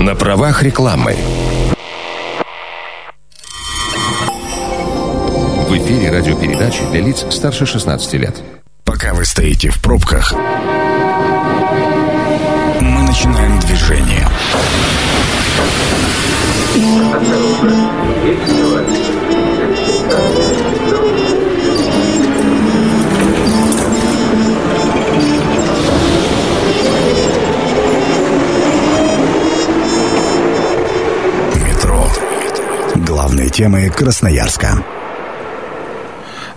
На правах рекламы. В эфире радиопередачи для лиц старше 16 лет. Пока вы стоите в пробках, мы начинаем движение. Главные темы Красноярска.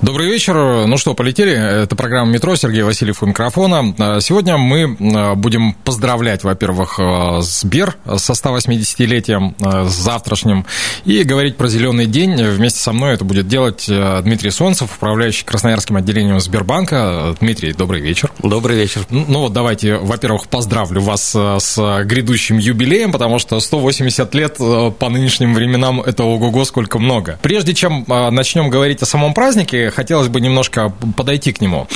Добрый вечер. Ну что, полетели. Это программа «Метро». Сергей Васильев у микрофона. А, сегодня мы а, будем поздравлять, во-первых, а, Сбер со 180-летием, с завтрашним, и говорить про «Зеленый день». Вместе со мной это будет делать Дмитрий Солнцев, управляющий Красноярским отделением Сбербанка. Дмитрий, добрый вечер. Добрый вечер. Ну вот давайте, во-первых, поздравлю вас с грядущим юбилеем, потому что 180 лет по нынешним временам это ого-го сколько много. Прежде чем начнем говорить о самом празднике, хотелось бы немножко подойти к нему.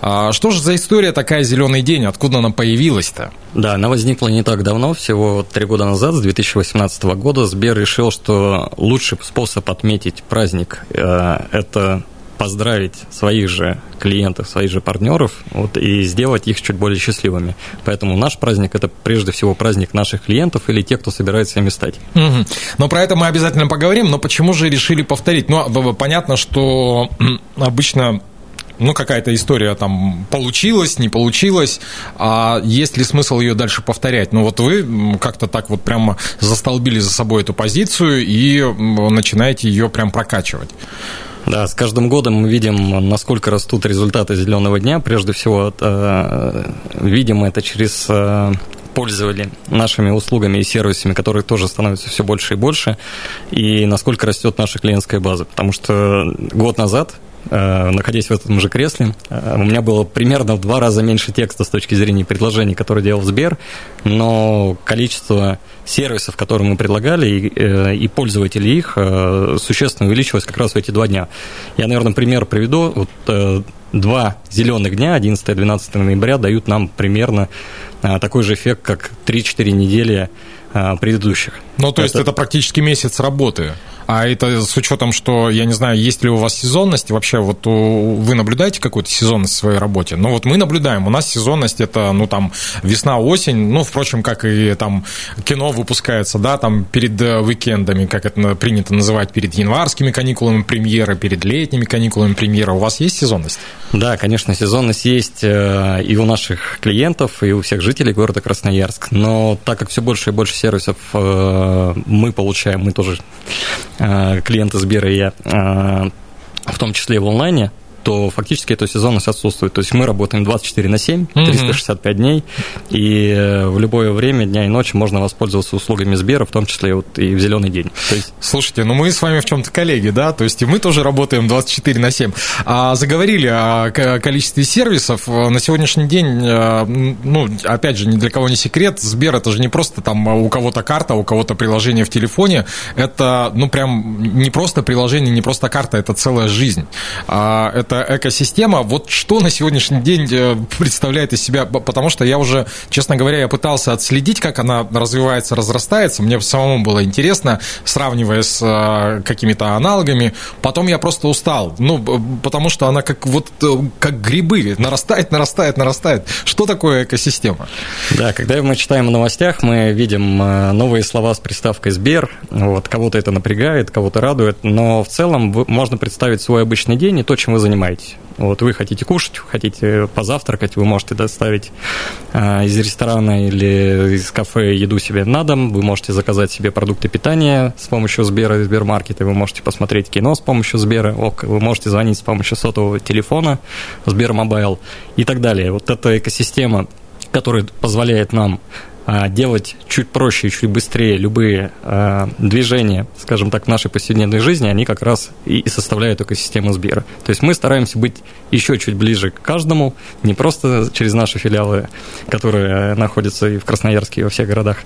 А, что же за история такая «Зеленый день»? Откуда она появилась-то? Да, она возникла не так давно, всего три года назад, с 2018 года. Сбер решил, что лучший способ отметить праздник э, – это поздравить своих же клиентов, своих же партнеров вот, и сделать их чуть более счастливыми. Поэтому наш праздник – это прежде всего праздник наших клиентов или тех, кто собирается ими стать. Угу. Но про это мы обязательно поговорим. Но почему же решили повторить? Ну, понятно, что обычно ну, какая-то история там получилась, не получилась, а есть ли смысл ее дальше повторять? Ну, вот вы как-то так вот прямо застолбили за собой эту позицию и начинаете ее прям прокачивать. Да, с каждым годом мы видим, насколько растут результаты зеленого дня. Прежде всего, это, видим это через э, пользователей нашими услугами и сервисами, которые тоже становятся все больше и больше, и насколько растет наша клиентская база. Потому что год назад Э, находясь в этом же кресле. Э, у меня было примерно в два раза меньше текста с точки зрения предложений, которые делал Сбер, но количество сервисов, которые мы предлагали, и, э, и пользователей их существенно увеличилось как раз в эти два дня. Я, наверное, пример приведу. Вот, два зеленых дня, 11 и 12 ноября, дают нам примерно такой же эффект, как 3-4 недели предыдущих. Ну, то это... есть это практически месяц работы. А это с учетом, что, я не знаю, есть ли у вас сезонность, вообще вот вы наблюдаете какую-то сезонность в своей работе? Ну вот мы наблюдаем, у нас сезонность это, ну там, весна-осень, ну, впрочем, как и там кино выпускается, да, там перед э, уикендами, как это принято называть, перед январскими каникулами премьеры, перед летними каникулами премьера. У вас есть сезонность? Да, конечно, сезонность есть э, и у наших клиентов, и у всех жителей города Красноярск, но так как все больше и больше сервисов э, мы получаем, мы тоже клиенты Сбера и я, э, в том числе в онлайне, то фактически эта сезонность отсутствует. То есть мы работаем 24 на 7, 365 mm-hmm. дней, и э, в любое время дня и ночи можно воспользоваться услугами Сбера, в том числе вот и в зеленый день. То есть... Слушайте, ну мы с вами в чем-то коллеги, да? То есть и мы тоже работаем 24 на 7. А заговорили о количестве сервисов. На сегодняшний день, э, ну, опять же, ни для кого не секрет, Сбер это же не просто там у кого-то карта, у кого-то приложение в телефоне. Это, ну, прям не просто приложение, не просто карта, это целая жизнь. А, это эта экосистема, вот что на сегодняшний день э, представляет из себя, потому что я уже, честно говоря, я пытался отследить, как она развивается, разрастается, мне самому было интересно, сравнивая с э, какими-то аналогами, потом я просто устал, ну, потому что она как вот, э, как грибы, нарастает, нарастает, нарастает. Что такое экосистема? Да, когда мы читаем в новостях, мы видим новые слова с приставкой «Сбер», вот, кого-то это напрягает, кого-то радует, но в целом можно представить свой обычный день и то, чем вы занимаетесь занимаетесь. Вот вы хотите кушать, хотите позавтракать, вы можете доставить э, из ресторана или из кафе еду себе на дом, вы можете заказать себе продукты питания с помощью Сбера и Сбермаркета, вы можете посмотреть кино с помощью Сбера, ок, вы можете звонить с помощью сотового телефона, Сбермобайл и так далее. Вот эта экосистема, которая позволяет нам делать чуть проще и чуть быстрее любые а, движения, скажем так, в нашей повседневной жизни, они как раз и составляют экосистему Сбера. То есть мы стараемся быть еще чуть ближе к каждому, не просто через наши филиалы, которые находятся и в Красноярске, и во всех городах,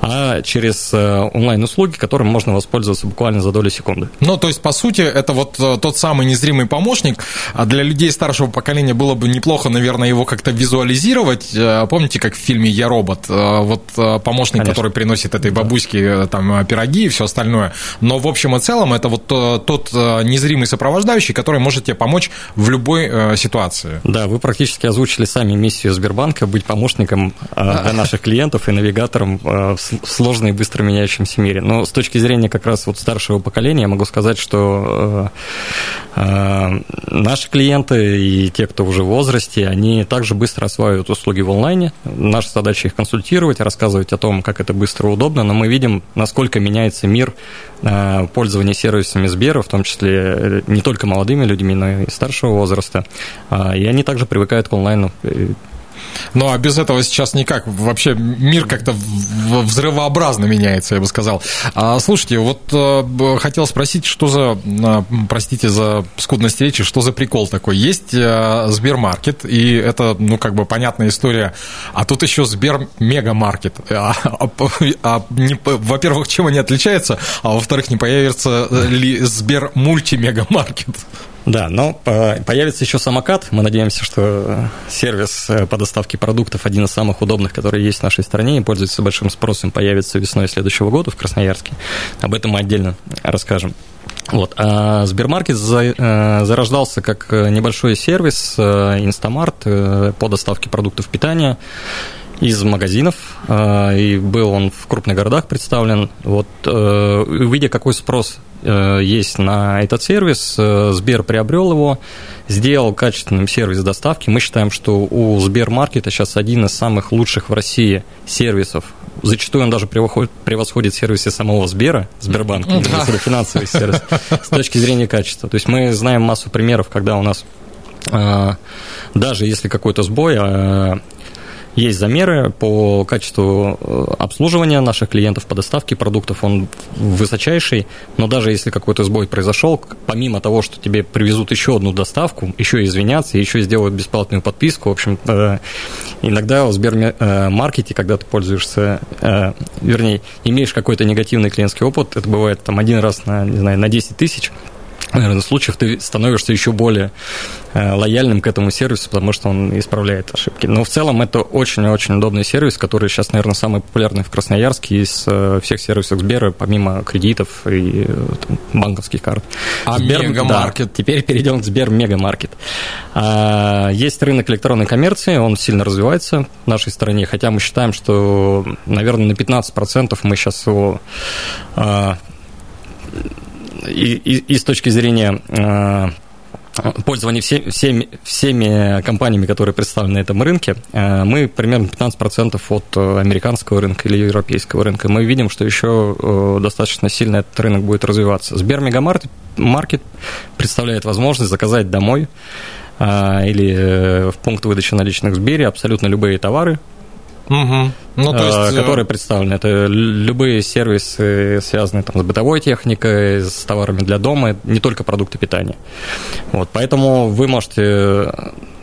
а через онлайн-услуги, которым можно воспользоваться буквально за долю секунды. Ну, то есть, по сути, это вот тот самый незримый помощник. А для людей старшего поколения было бы неплохо, наверное, его как-то визуализировать. Помните, как в фильме «Я робот»? Вот помощник, Конечно. который приносит этой бабуське там пироги и все остальное. Но в общем и целом это вот тот незримый сопровождающий, который может тебе помочь в любой ситуации. Да, вы практически озвучили сами миссию Сбербанка быть помощником для наших клиентов и навигатором в сложной и быстро меняющемся мире. Но с точки зрения как раз вот старшего поколения я могу сказать, что наши клиенты и те, кто уже в возрасте, они также быстро осваивают услуги в онлайне. Наша задача их консультировать, рассказывать о том, как это быстро и удобно, но мы видим, насколько меняется мир пользования сервисами Сбера, в том числе э, не только молодыми людьми, но и старшего возраста. А, и они также привыкают к онлайну. Ну, а без этого сейчас никак. Вообще мир как-то взрывообразно меняется, я бы сказал. А, слушайте, вот э, хотел спросить, что за, э, простите за скудность речи, что за прикол такой? Есть э, Сбермаркет, и это, ну, как бы понятная история. А тут еще Сбер Мегамаркет. А, а, а, во-первых, чем они отличаются, а во-вторых, не появится ли Сбер Мультимегамаркет? Да, но появится еще самокат. Мы надеемся, что сервис э, по доставке продуктов один из самых удобных, который есть в нашей стране и пользуется большим спросом, появится весной следующего года в Красноярске. Об этом мы отдельно расскажем. Вот. А Сбермаркет э, зарождался как небольшой сервис Инстамарт э, по доставке продуктов питания из магазинов, и был он в крупных городах представлен. Вот, увидя, какой спрос Э, есть на этот сервис. Э, Сбер приобрел его, сделал качественным сервис доставки. Мы считаем, что у Сбермаркета сейчас один из самых лучших в России сервисов. Зачастую он даже превосходит сервисы самого Сбера, Сбербанка, да. финансовый сервис, с точки зрения качества. То есть мы знаем массу примеров, когда у нас э, даже если какой-то сбой, есть замеры по качеству э, обслуживания наших клиентов, по доставке продуктов, он высочайший, но даже если какой-то сбой произошел, помимо того, что тебе привезут еще одну доставку, еще извиняться, еще сделают бесплатную подписку, в общем, э, иногда в Сбермаркете, когда ты пользуешься, э, вернее, имеешь какой-то негативный клиентский опыт, это бывает там один раз на, не знаю, на 10 тысяч, наверное, случаев ты становишься еще более э, лояльным к этому сервису, потому что он исправляет ошибки. Но в целом это очень-очень удобный сервис, который сейчас, наверное, самый популярный в Красноярске из э, всех сервисов Сбера, помимо кредитов и э, там, банковских карт. А Сбер, Мегамаркет? Да, теперь перейдем к Сбер Мегамаркет. А, есть рынок электронной коммерции, он сильно развивается в нашей стране, хотя мы считаем, что, наверное, на 15% мы сейчас его а, и, и, и с точки зрения э, пользования всеми, всеми, всеми компаниями, которые представлены на этом рынке, э, мы примерно 15% от э, американского рынка или европейского рынка. Мы видим, что еще достаточно сильно этот рынок будет развиваться. Сбер Мегамаркет маркет представляет возможность заказать домой или в пункт выдачи наличных в Сбере абсолютно любые товары, Угу. Ну, то есть... Э, которые представлены. Это любые сервисы, связанные там, с бытовой техникой, с товарами для дома, не только продукты питания. Вот, поэтому вы можете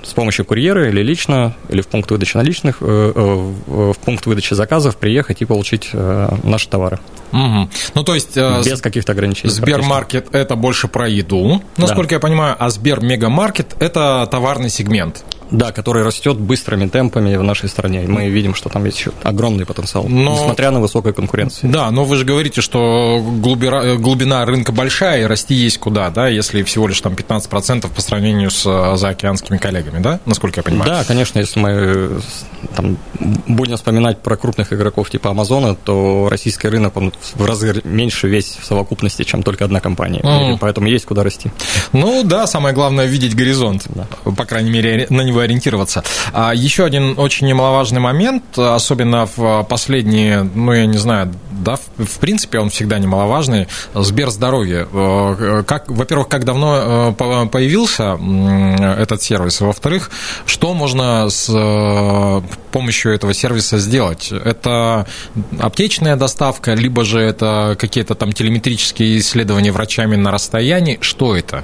с помощью курьера или лично, или в пункт выдачи наличных, э, э, в пункт выдачи заказов приехать и получить наши товары. Угу. Ну, то есть... Без каких-то ограничений. Сбермаркет – это больше про еду, насколько да. я понимаю, а Сбермегамаркет – это товарный сегмент. Да, который растет быстрыми темпами в нашей стране. Мы видим, что там есть еще огромный потенциал, но... несмотря на высокую конкуренцию. Да, но вы же говорите, что глубина, глубина рынка большая, и расти есть куда, да, если всего лишь там 15% по сравнению с э, заокеанскими коллегами, да, насколько я понимаю? Да, конечно, если мы там, будем вспоминать про крупных игроков типа Амазона, то российский рынок, он в разы меньше весь в совокупности, чем только одна компания. Mm. Поэтому есть куда расти. Ну да, самое главное видеть горизонт, да. по крайней мере, на него ориентироваться. А еще один очень немаловажный момент, особенно в последние, ну, я не знаю, да, в принципе, он всегда немаловажный. Сберздоровье. Э, как, во-первых, как давно э, появился этот сервис? Во-вторых, что можно с э, помощью этого сервиса сделать? Это аптечная доставка, либо же это какие-то там телеметрические исследования врачами на расстоянии? Что это?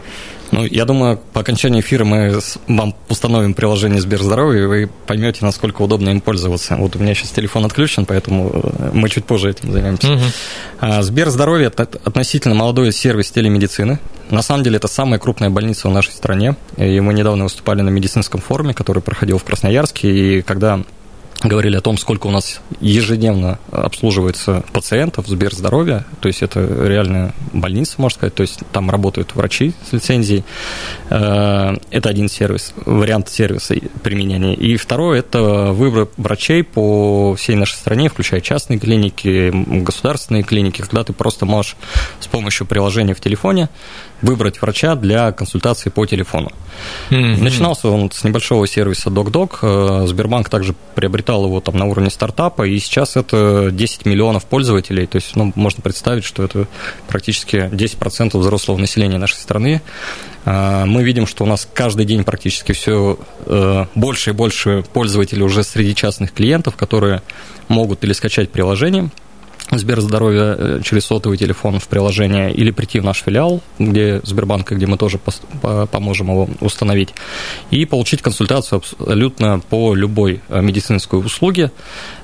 Ну, я думаю, по окончании эфира мы вам установим приложение Сберздоровье, и вы поймете, насколько удобно им пользоваться. Вот у меня сейчас телефон отключен, поэтому э, мы чуть позже этим займемся. Угу. Сберздоровье – это относительно молодой сервис телемедицины. На самом деле, это самая крупная больница в нашей стране. И мы недавно выступали на медицинском форуме, который проходил в Красноярске, и когда говорили о том, сколько у нас ежедневно обслуживается пациентов в Сберздоровье, то есть это реальная больница, можно сказать, то есть там работают врачи с лицензией. Э, это один сервис, вариант сервиса применения. И второй – это выбор врачей по всей нашей стране, включая частные клиники, государственные клиники, когда ты просто можешь с помощью приложения в телефоне выбрать врача для консультации по телефону. Mm-hmm. Начинался он с небольшого сервиса DocDoc. Э, Сбербанк также приобретал его там на уровне стартапа, и сейчас это 10 миллионов пользователей. То есть, ну, можно представить, что это практически 10% взрослого населения нашей страны. Э, мы видим, что у нас каждый день практически все э, больше и больше пользователей уже среди частных клиентов, которые могут или скачать приложение, Сберздоровье э, через сотовый телефон в приложение или прийти в наш филиал, где Сбербанка, где мы тоже поможем его установить, и получить консультацию абсолютно по любой э, медицинской услуге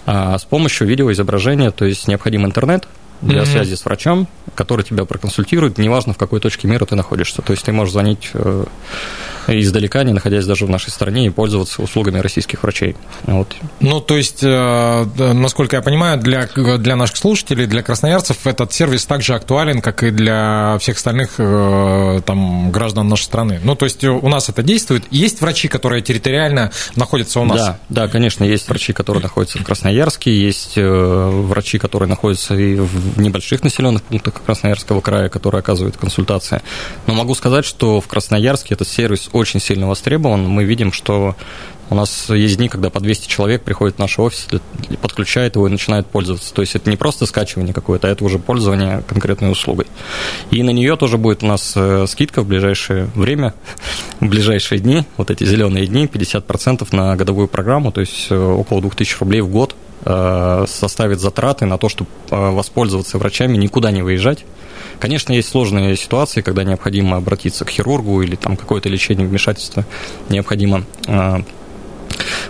а, с помощью видеоизображения, то есть необходим интернет, для mm-hmm. связи с врачом, который тебя проконсультирует, неважно, в какой точке мира ты находишься. То есть ты можешь звонить э, издалека, не находясь даже в нашей стране, и пользоваться услугами российских врачей. Вот. Ну, то есть, э, насколько я понимаю, для, для наших слушателей, для красноярцев этот сервис также актуален, как и для всех остальных э, там, граждан нашей страны. Ну, то есть, у нас это действует. Есть врачи, которые территориально находятся у нас? Да, да, конечно, есть врачи, которые находятся в Красноярске, есть врачи, которые находятся и в небольших населенных пунктах Красноярского края, которые оказывают консультации. Но могу сказать, что в Красноярске этот сервис очень сильно востребован. Мы видим, что у нас есть дни, когда по 200 человек приходит в наш офис, подключает его и начинает пользоваться. То есть это не просто скачивание какое-то, а это уже пользование конкретной услугой. И на нее тоже будет у нас э, скидка в ближайшее время, в ближайшие дни, вот эти зеленые дни, 50% на годовую программу, то есть э, около 2000 рублей в год составит затраты на то, чтобы воспользоваться врачами, никуда не выезжать. Конечно, есть сложные ситуации, когда необходимо обратиться к хирургу или там какое-то лечение, вмешательство необходимо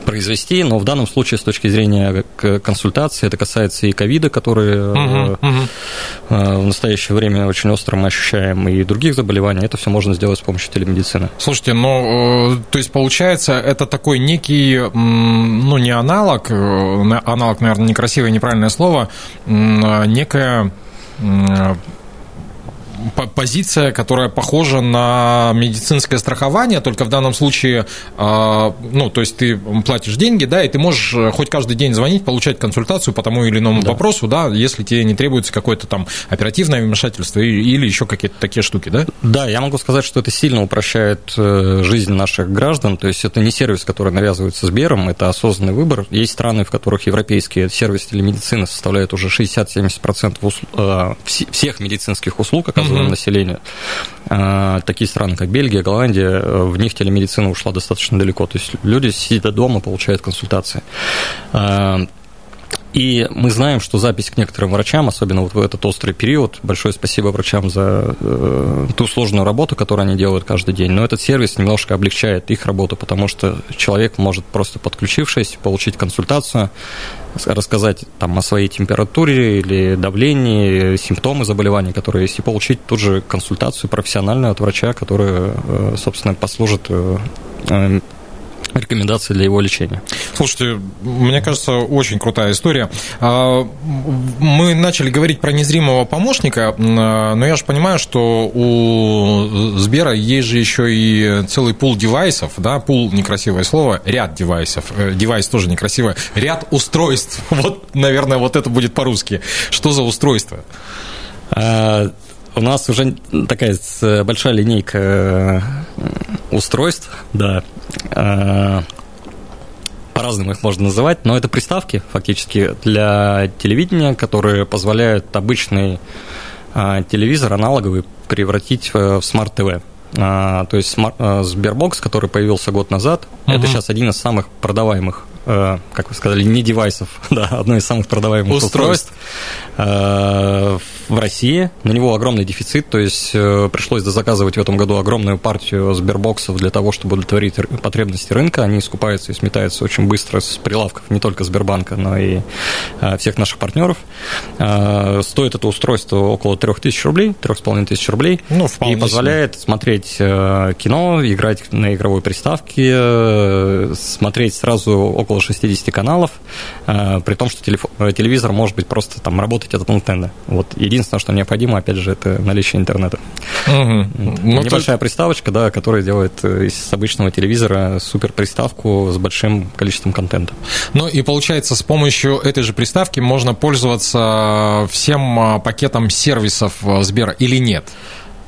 произвести, но в данном случае с точки зрения консультации это касается и ковида, который uh-huh, uh-huh. в настоящее время очень остро мы ощущаем, и других заболеваний. Это все можно сделать с помощью телемедицины. Слушайте, ну, то есть получается, это такой некий, ну, не аналог, аналог, наверное, некрасивое, неправильное слово, некая позиция, которая похожа на медицинское страхование, только в данном случае, а, ну, то есть ты платишь деньги, да, и ты можешь э, хоть каждый день звонить, получать консультацию по тому или иному да. вопросу, да, если тебе не требуется какое-то там оперативное вмешательство или еще какие-то такие штуки, да? Да, я могу сказать, что это сильно упрощает э, жизнь наших граждан, то есть это не сервис, который навязывается Сбером, это осознанный выбор. Есть страны, в которых европейские сервисы телемедицины составляют уже 60-70% усл... Э, всех медицинских услуг, оказывается, mm-hmm. населению. А, такие страны, как Бельгия, Голландия, в них телемедицина ушла достаточно далеко. То есть люди сидят дома, получают консультации. И мы знаем, что запись к некоторым врачам, особенно вот в этот острый период, большое спасибо врачам за э, ту сложную работу, которую они делают каждый день, но этот сервис немножко облегчает их работу, потому что человек может просто подключившись, получить консультацию, рассказать там о своей температуре или давлении, симптомы заболевания, которые есть, и получить тут же консультацию профессиональную от врача, которая, э, собственно, послужит э, рекомендации для его лечения. Слушайте, мне кажется, очень крутая история. А, мы начали говорить про незримого помощника, но я же понимаю, что у Сбера есть же еще и целый пул девайсов, да, пул некрасивое слово, ряд девайсов, э, девайс тоже некрасивое, ряд устройств. Вот, наверное, вот это будет по-русски. Что за устройство? У нас уже такая большая линейка э, устройств, да. Э, по-разному их можно называть, но это приставки фактически для телевидения, которые позволяют обычный э, телевизор аналоговый превратить в смарт-ТВ. То есть Sberbox, который появился год назад, угу. это сейчас один из самых продаваемых как вы сказали, не девайсов, да, одно из самых продаваемых устройств, устройств в России. На него огромный дефицит, то есть э, пришлось заказывать в этом году огромную партию сбербоксов для того, чтобы удовлетворить потребности рынка. Они скупаются и сметаются очень быстро с прилавков не только Сбербанка, но и э, всех наших партнеров. Э, стоит это устройство около 3000 рублей, 3500 рублей. Ну, и позволяет себе. смотреть кино, играть на игровой приставке, смотреть сразу около 60 каналов, при том, что телевизор может быть просто там работать от антенны. Вот единственное, что необходимо, опять же, это наличие интернета. Угу. Ну, Небольшая то... приставочка, да, которая делает э, из обычного телевизора супер приставку с большим количеством контента. Ну и получается, с помощью этой же приставки можно пользоваться всем а, пакетом сервисов э, Сбера или нет?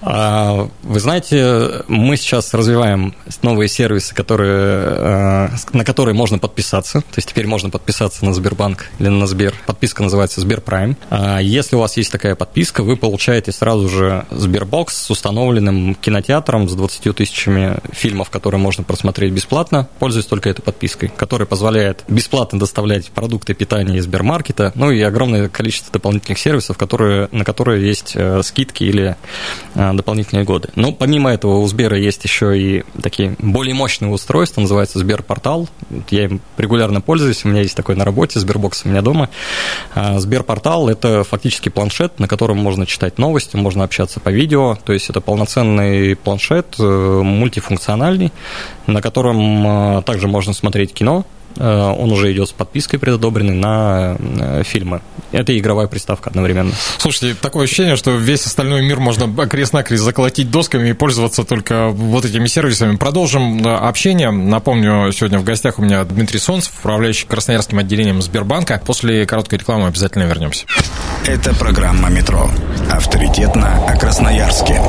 А, вы знаете, мы сейчас развиваем новые сервисы, которые, э, на которые можно подписаться. То есть теперь можно подписаться на Сбербанк или на Сбер. Подписка называется Сберпрайм. А, если у вас есть такая подписка, вы получаете сразу же Сбербокс с установленным кинотеатром с 20 тысячами фильмов, которые можно просмотреть бесплатно, пользуясь только этой подпиской, которая позволяет бесплатно доставлять продукты питания из Сбермаркета, ну и огромное количество дополнительных сервисов, которые, на которые есть э, скидки или э, дополнительные годы. Но помимо этого у Сбера есть еще и такие более мощные устройства, называется Сберпортал. Я им регулярно пользуюсь, у меня есть такой на работе, Сбербокс у меня дома. А, Сберпортал – это фактически планшет, на котором можно читать новости, можно общаться по видео, то есть это полноценный планшет, э, мультифункциональный, на котором э, также можно смотреть кино, он уже идет с подпиской предодобренной на э, фильмы. Это игровая приставка одновременно. Слушайте, такое ощущение, что весь остальной мир можно крест-накрест заколотить досками и пользоваться только вот этими сервисами. Продолжим э, общение. Напомню, сегодня в гостях у меня Дмитрий Солнцев, управляющий Красноярским отделением Сбербанка. После короткой рекламы обязательно вернемся. Это программа «Метро». Авторитетно о Красноярске.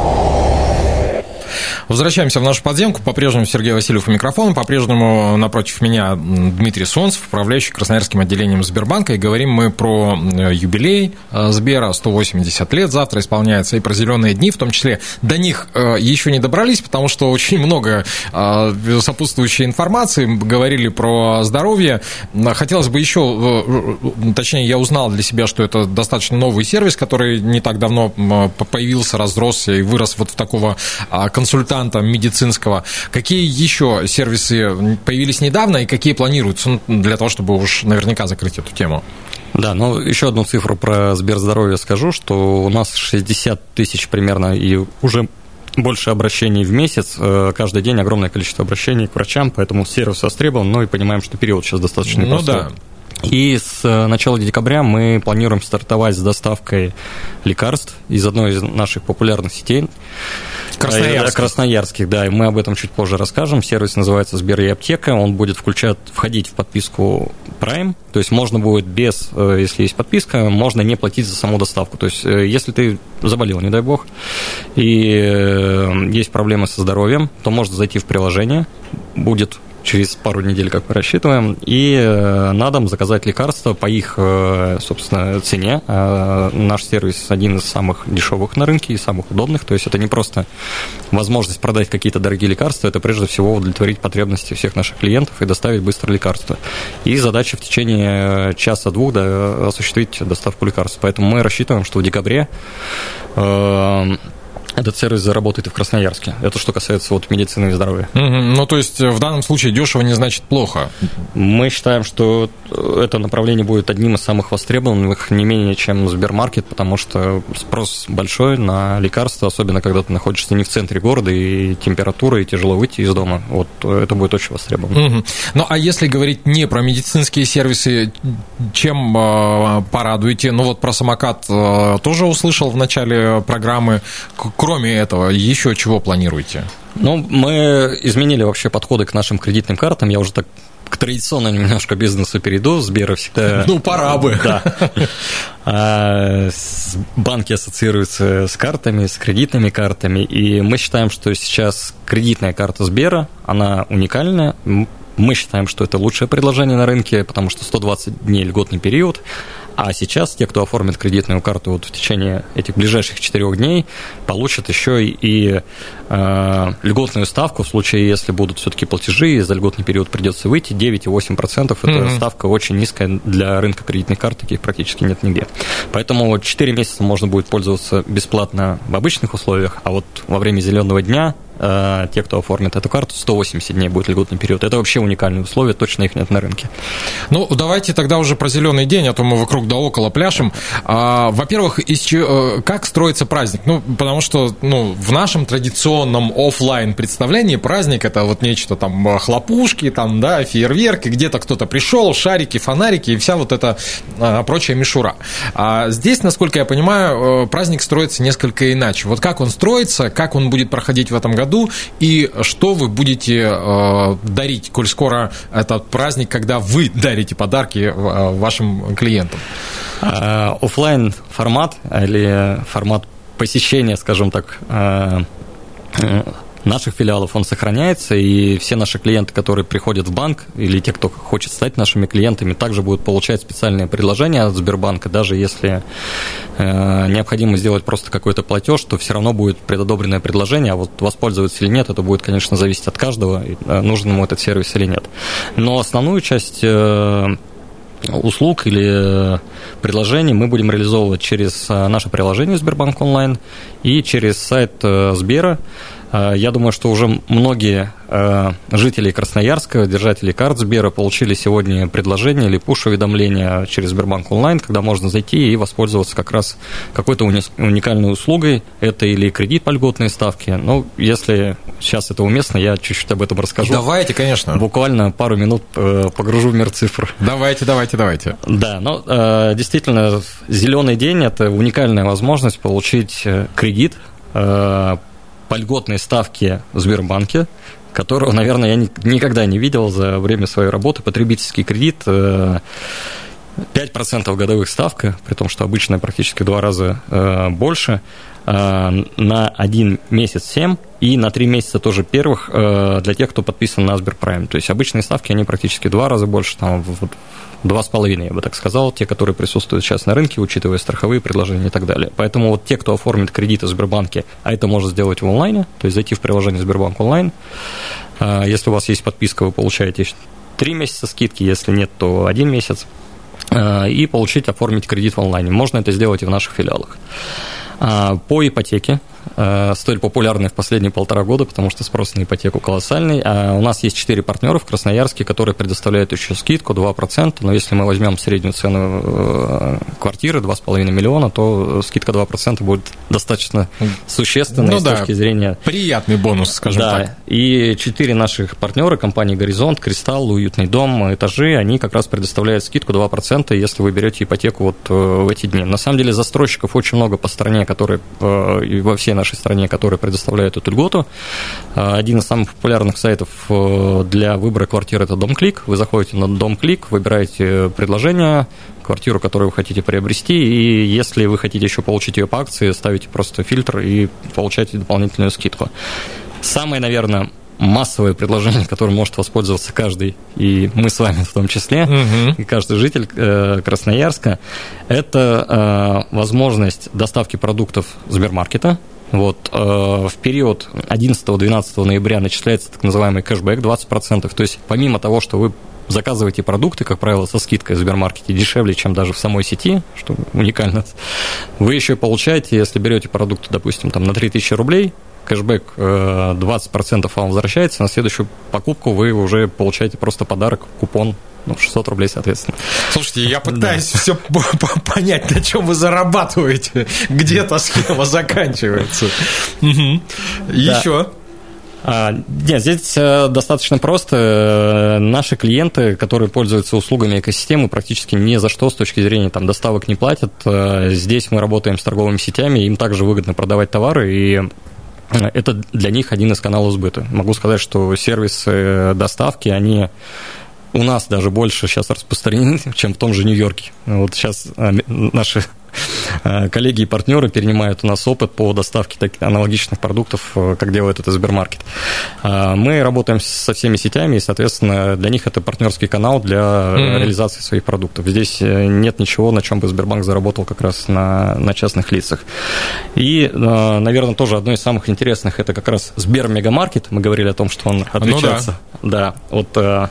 Возвращаемся в нашу подземку. По-прежнему Сергей Васильев у микрофона. По-прежнему напротив меня Дмитрий Солнцев, управляющий Красноярским отделением Сбербанка. И говорим мы про э, юбилей э, Сбера. 180 лет завтра исполняется. И про зеленые дни, в том числе. До них э, еще не добрались, потому что очень много сопутствующей информации. Говорили про здоровье. Хотелось бы еще, точнее, я узнал для себя, что это достаточно новый сервис, который не так давно появился, разросся и вырос вот в такого консультанта медицинского. Какие еще сервисы появились недавно и какие планируются ну, для того, чтобы уж наверняка закрыть эту тему? Да, ну еще одну цифру про Сберздоровье скажу, что у нас 60 тысяч примерно и уже больше обращений в месяц, э, каждый день огромное количество обращений к врачам, поэтому сервис востребован, но и понимаем, что период сейчас достаточно непростой. Ну да. И с э, начала декабря мы планируем стартовать с доставкой лекарств из одной из наших популярных сетей. Красноярских. Красноярских, да, и мы об этом чуть позже расскажем. Сервис называется Сбер и аптека, он будет включать, входить в подписку Prime, то есть можно будет без, э, если есть подписка, можно не платить за саму доставку. То есть э, если ты заболел, не дай бог, и есть проблемы со здоровьем, то можно зайти в приложение, будет через пару недель, как мы рассчитываем, и э, на дом заказать лекарства по их, э, собственно, цене. Э, наш сервис один из самых дешевых на рынке и самых удобных, то есть это не просто возможность продать какие-то дорогие лекарства, это прежде всего удовлетворить потребности всех наших клиентов и доставить быстро лекарства. И задача в течение часа-двух да, осуществить доставку лекарств. Поэтому мы рассчитываем, что в декабре этот сервис заработает и в Красноярске. Это что касается вот медицины и здоровья. Угу. Ну, то есть в данном случае дешево не значит плохо. Мы считаем, что это направление будет одним из самых востребованных, не менее, чем Сбермаркет, потому что спрос большой на лекарства, особенно когда ты находишься не в центре города, и температура, и тяжело выйти из дома. Вот это будет очень востребовано. Угу. Ну, а если говорить не про медицинские сервисы, чем э, порадуете? Ну, вот про самокат э, тоже услышал в начале программы кроме этого, еще чего планируете? Ну, мы изменили вообще подходы к нашим кредитным картам. Я уже так к традиционному немножко бизнесу перейду. Сбера всегда... Ну, пора бы. Да. А, банки ассоциируются с картами, с кредитными картами, и мы считаем, что сейчас кредитная карта Сбера, она уникальная. Мы считаем, что это лучшее предложение на рынке, потому что 120 дней льготный период, А сейчас те, кто оформит кредитную карту вот в течение этих ближайших четырех дней, получат еще и э, льготную ставку в случае, если будут все-таки платежи, и за льготный период придется выйти, 9,8%. Это mm-hmm. ставка очень низкая для рынка кредитных карт, таких практически нет нигде. Поэтому 4 месяца можно будет пользоваться бесплатно в обычных условиях, а вот во время зеленого дня те, кто оформит эту карту, 180 дней будет льготный период. Это вообще уникальные условия, точно их нет на рынке. Ну, давайте тогда уже про зеленый день, а то мы вокруг да около пляшем. А, во-первых, из, э, как строится праздник? Ну, потому что ну, в нашем традиционном офлайн представлении праздник это вот нечто там э, хлопушки, там, да, фейерверки, где-то кто-то пришел, шарики, фонарики и вся вот эта а, прочая мишура. А здесь, насколько я понимаю, праздник строится несколько иначе. Вот как он строится, как он будет проходить в этом году, году, и что вы будете э, дарить, коль скоро этот праздник, когда вы дарите подарки э, вашим клиентам? Э, оффлайн формат или формат посещения, скажем так, наших филиалов он сохраняется, и все наши клиенты, которые приходят в банк, или те, кто хочет стать нашими клиентами, также будут получать специальные предложения от Сбербанка, даже если э, необходимо сделать просто какой-то платеж, то все равно будет предодобренное предложение, а вот воспользоваться или нет, это будет, конечно, зависеть от каждого, э, нужен ему этот сервис или нет. Но основную часть э, услуг или предложений мы будем реализовывать через наше приложение Сбербанк онлайн и через сайт Сбера. Э, я думаю, что уже многие э, жители Красноярска, держатели карт Сбера, получили сегодня предложение или пуш-уведомление через Сбербанк онлайн, когда можно зайти и воспользоваться как раз какой-то уникальной услугой. Это или кредит по льготной ставке. Ну, если сейчас это уместно, я чуть-чуть об этом расскажу. Давайте, конечно. Буквально пару минут э, погружу в мир цифр. Давайте, давайте, давайте. Да, ну, действительно, зеленый день – это уникальная возможность получить кредит по льготной ставке в Сбербанке, которого, наверное, я никогда не видел за время своей работы. Потребительский кредит 5% э, годовых ставка, при том, что обычная практически в два раза э, больше, э, на один месяц 7 и на три месяца тоже первых для тех, кто подписан на Сберпрайм. То есть обычные ставки, они практически в два раза больше, там, два с половиной, я бы так сказал, те, которые присутствуют сейчас на рынке, учитывая страховые предложения и так далее. Поэтому вот те, кто оформит кредиты в Сбербанке, а это можно сделать в онлайне, то есть зайти в приложение Сбербанк онлайн, а, если у вас есть подписка, вы получаете три месяца скидки, если нет, то один месяц, и получить, оформить кредит в онлайне. Можно это сделать и в наших филиалах. А, по ипотеке Э, столь популярны в последние полтора года, потому что спрос на ипотеку колоссальный. А у нас есть четыре партнера в Красноярске, которые предоставляют еще скидку 2%, но если мы возьмем среднюю цену э, квартиры 2,5 миллиона, то скидка 2% будет достаточно существенной ну, с да, точки зрения... Приятный бонус, скажем да, так. И четыре наших партнера, компании «Горизонт», «Кристалл», «Уютный дом», «Этажи», они как раз предоставляют скидку 2%, если вы берете ипотеку вот э, в эти дни. На самом деле застройщиков очень много по стране, которые во всей нашей стране, которые предоставляют эту льготу. А, один из самых популярных сайтов э, для выбора квартиры – это DomClick. Вы заходите на DomClick, выбираете предложение, квартиру, которую вы хотите приобрести, и если вы хотите еще получить ее по акции, ставите просто фильтр и получаете дополнительную скидку. Самое, наверное, массовое предложение, которым может воспользоваться каждый, и мы с вами в том числе, угу. и каждый житель э, Красноярска, это э, возможность доставки продуктов Сбермаркета вот, э, в период 11-12 ноября начисляется так называемый кэшбэк 20%. То есть помимо того, что вы заказываете продукты, как правило, со скидкой в Сбермаркете дешевле, чем даже в самой сети, что уникально, вы еще получаете, если берете продукты, допустим, там, на 3000 рублей, кэшбэк 20% э, вам возвращается, на следующую покупку вы уже получаете просто подарок, купон ну, 600 рублей, соответственно. Слушайте, я пытаюсь да. все понять, на чем вы зарабатываете. Где-то схема заканчивается. Еще. А, нет, здесь э, достаточно просто. Э, наши клиенты, которые пользуются услугами экосистемы, практически ни за что с точки зрения там, доставок не платят. Э, здесь мы работаем с торговыми сетями, им также выгодно продавать товары, и это для них один из каналов сбыта. Могу сказать, что сервисы доставки, они у нас даже больше сейчас распространены, чем в том же Нью-Йорке. Вот сейчас а, наши коллеги и партнеры перенимают у нас опыт по доставке таких аналогичных продуктов, как делает это Сбермаркет. Мы работаем со всеми сетями, и, соответственно, для них это партнерский канал для mm-hmm. реализации своих продуктов. Здесь нет ничего, на чем бы Сбербанк заработал как раз на, на частных лицах. И, наверное, тоже одно из самых интересных это как раз Сбер Мегамаркет. Мы говорили о том, что он отличается ну, да. Да, от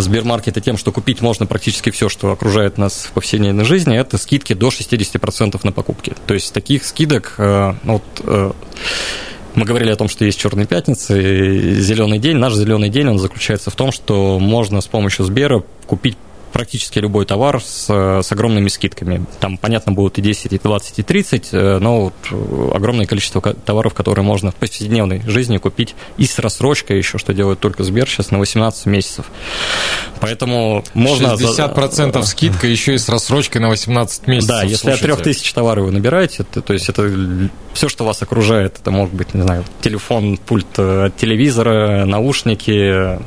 Сбермаркета тем, что купить можно практически все, что окружает нас в повседневной жизни, это скидки до 60% на покупки. То есть таких скидок, э, ну, вот, э, мы говорили о том, что есть черные пятницы, зеленый день. Наш зеленый день, он заключается в том, что можно с помощью Сбера купить практически любой товар с, с огромными скидками. Там, понятно, будут и 10, и 20, и 30, э, но вот э, огромное количество товаров, которые можно в повседневной жизни купить и с рассрочкой еще, что делает только Сбер сейчас на 18 месяцев. Поэтому можно... 60% за... скидка еще и с рассрочкой на 18 месяцев. Да, если Слушайте. от 3000 товаров вы набираете, то, то есть это все, что вас окружает, это может быть, не знаю, телефон, пульт э, от телевизора, наушники,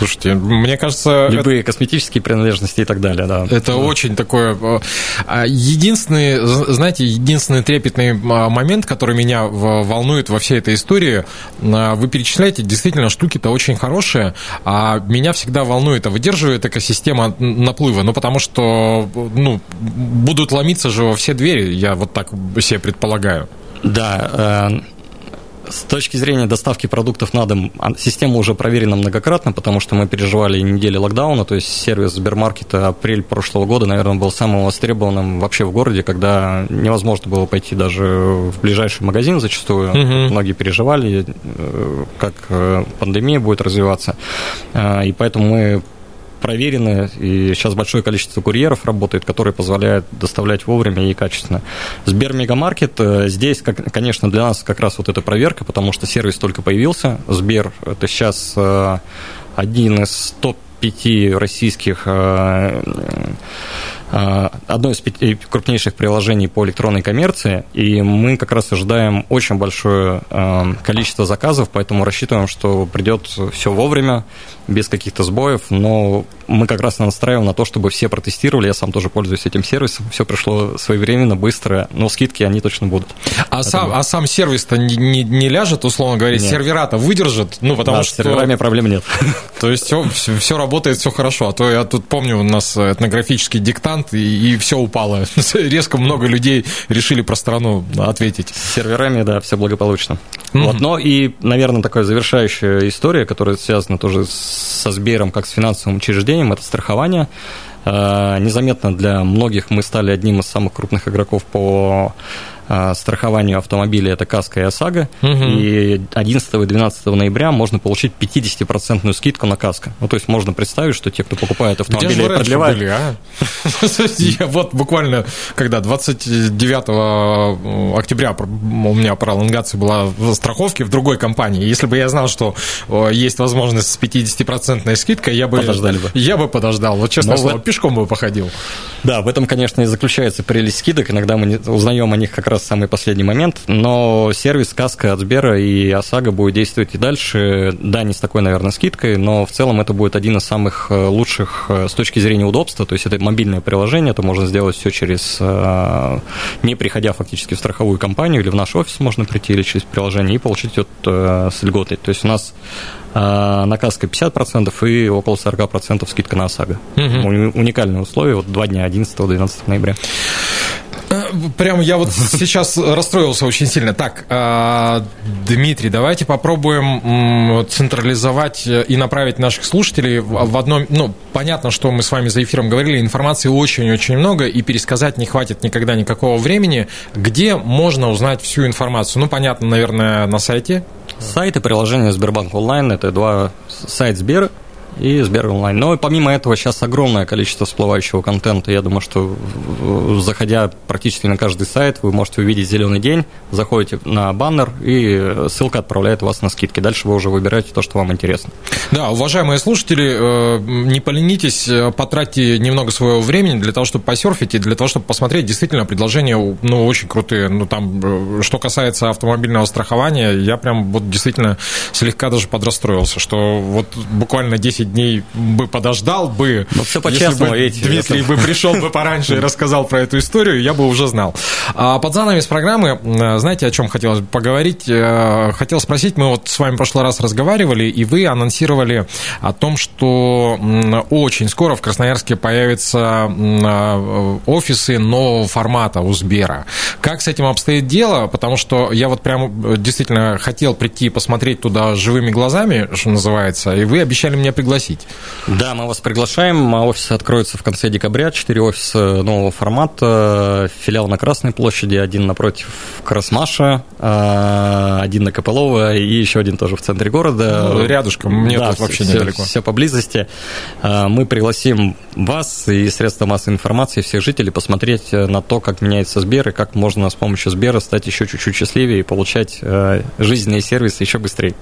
Слушайте, мне кажется... Любые это... косметические принадлежности и так далее, да. Это да. очень такое... Э, а, единственный, знаете, единственный трепетный а, момент, который меня волнует во всей этой истории, а, вы перечисляете, действительно, штуки-то очень хорошие, а меня всегда волнует, а выдерживает экосистема наплыва, ну, потому что, ну, будут ломиться же во все двери, я вот так себе предполагаю. Да, э, с точки зрения доставки продуктов на дом, а, система уже проверена многократно, потому что мы переживали недели локдауна, то есть сервис Сбермаркета апрель прошлого года, наверное, был самым востребованным вообще в городе, когда невозможно было пойти даже в ближайший магазин зачастую. Угу. Многие переживали, э, как э, пандемия будет развиваться. Э, и поэтому мы проверены, и сейчас большое количество курьеров работает, которые позволяют доставлять вовремя и качественно. Сбер Мегамаркет, э, здесь, конечно, для нас как раз вот эта проверка, потому что сервис только появился. Сбер – это сейчас э, один из топ-5 российских э, одно из пяти крупнейших приложений по электронной коммерции, и мы как раз ожидаем очень большое количество заказов, поэтому рассчитываем, что придет все вовремя, без каких-то сбоев, но мы как раз настраиваем на то, чтобы все протестировали, я сам тоже пользуюсь этим сервисом, все пришло своевременно, быстро, но скидки они точно будут. А, сам, а сам сервис-то не, не, не ляжет, условно говоря, сервера-то выдержит, ну, потому да, что... с серверами проблем нет. То есть все, все, все работает, все хорошо, а то я тут помню, у нас этнографический диктант, и, и все упало. Резко много людей решили про страну ответить. С серверами, да, все благополучно. Mm-hmm. Вот, но и, наверное, такая завершающая история, которая связана тоже со Сбером как с финансовым учреждением, это страхование. Э, незаметно для многих мы стали одним из самых крупных игроков по а, страхованию автомобиля это КАСКО и ОСАГО. Угу. И 11 и 12 ноября можно получить 50% скидку на КАСКО. Ну, то есть можно представить, что те, кто покупает автомобили и продлевает... Были, а? Вот буквально, когда 29 октября у меня пролонгация была в страховке в другой компании. Если бы я знал, что есть возможность с 50% скидкой, я бы... Подождали бы. Я бы подождал. Вот честно слово, пешком бы походил. Да, в этом, конечно, и заключается прелесть скидок. Иногда мы узнаем о них как раз раз самый последний момент, но сервис Каска от Сбера и ОСАГО будет действовать и дальше. Да, не с такой, наверное, скидкой, но в целом это будет один из самых э, лучших э, с точки зрения удобства, то есть это мобильное приложение, это можно сделать все через, э, не приходя фактически в страховую компанию или в наш офис можно прийти или через приложение и получить вот с льготой. То есть у нас на каско 50% и около 40% скидка на ОСАГО. Угу. Уникальные условия, вот два дня, 11-12 ноября. Прям я вот сейчас расстроился очень сильно. Так, а, Дмитрий, давайте попробуем централизовать и направить наших слушателей в одном... Ну, понятно, что мы с вами за эфиром говорили, информации очень-очень много, и пересказать не хватит никогда никакого времени. Где можно узнать всю информацию? Ну, понятно, наверное, на сайте. Сайт и приложение Сбербанк онлайн – это два сайт Сбер и Сбер онлайн. Но помимо этого сейчас огромное количество всплывающего контента. Я думаю, что заходя практически на каждый сайт, вы можете увидеть зеленый день, заходите на баннер, и ссылка отправляет вас на скидки. Дальше вы уже выбираете то, что вам интересно. Да, уважаемые слушатели, э, не поленитесь, э, потратьте немного своего времени для того, чтобы посерфить и для того, чтобы посмотреть. Действительно, предложения ну, очень крутые. Ну, там, э, что касается автомобильного страхования, я прям вот действительно слегка даже подрастроился, что вот буквально 10 10 дней бы подождал бы. Ну, все по-честному, видите. Дмитрий бы пришел бы пораньше и рассказал про эту историю, я бы уже знал. А под занавес программы, знаете, о чем хотелось бы поговорить? Э, хотел спросить, мы вот с вами в прошлый раз разговаривали, и вы анонсировали о том, что очень скоро в Красноярске появятся э, офисы нового формата у Сбера. Как с этим обстоит дело? Потому что я вот прям э, действительно хотел прийти и посмотреть туда живыми глазами, что называется, и вы обещали меня пригласить. Да, мы вас приглашаем. Офисы откроются в конце декабря. Четыре офиса нового формата. Филиал на Красной площади, один напротив Красмаша, э, один на Копылова и еще один тоже в центре города. Ну, рядышком, мне да, тут вообще все, недалеко. Все поблизости. Э, мы пригласим вас и средства массовой информации, всех жителей посмотреть на то, как меняется Сбер и как можно с помощью Сбера стать еще чуть-чуть счастливее и получать э, жизненные сервисы еще быстрее.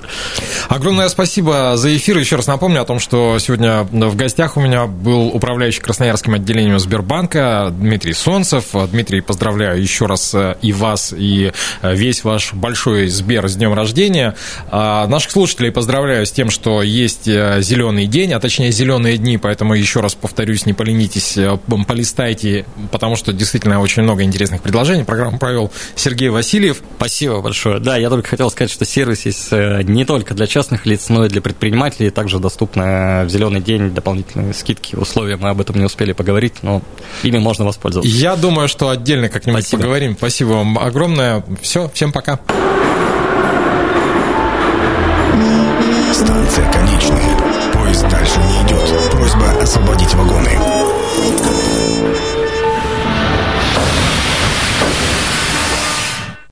Огромное спасибо за эфир. Еще раз напомню о том, что сегодня в гостях у меня был управляющий Красноярским отделением Сбербанка Дмитрий Солнцев. Дмитрий, поздравляю еще раз э, и вас, и весь ваш большой Сбер с днем рождения. А наших слушателей поздравляю с тем, что есть зеленый день, а точнее зеленые дни, поэтому еще раз повторюсь, не поленитесь, полистайте, потому что действительно очень много интересных предложений. Программу провел Сергей Васильев. Спасибо большое. Да, я только хотел сказать, что сервис есть э, не только для частных лиц, но и для предпринимателей. Также доступны в зеленый день дополнительные скидки, условия. Мы об этом не успели поговорить, но ими можно воспользоваться. Я думаю, что отдельно как-нибудь Спасибо. поговорим. Спасибо вам огромное. Все, всем пока.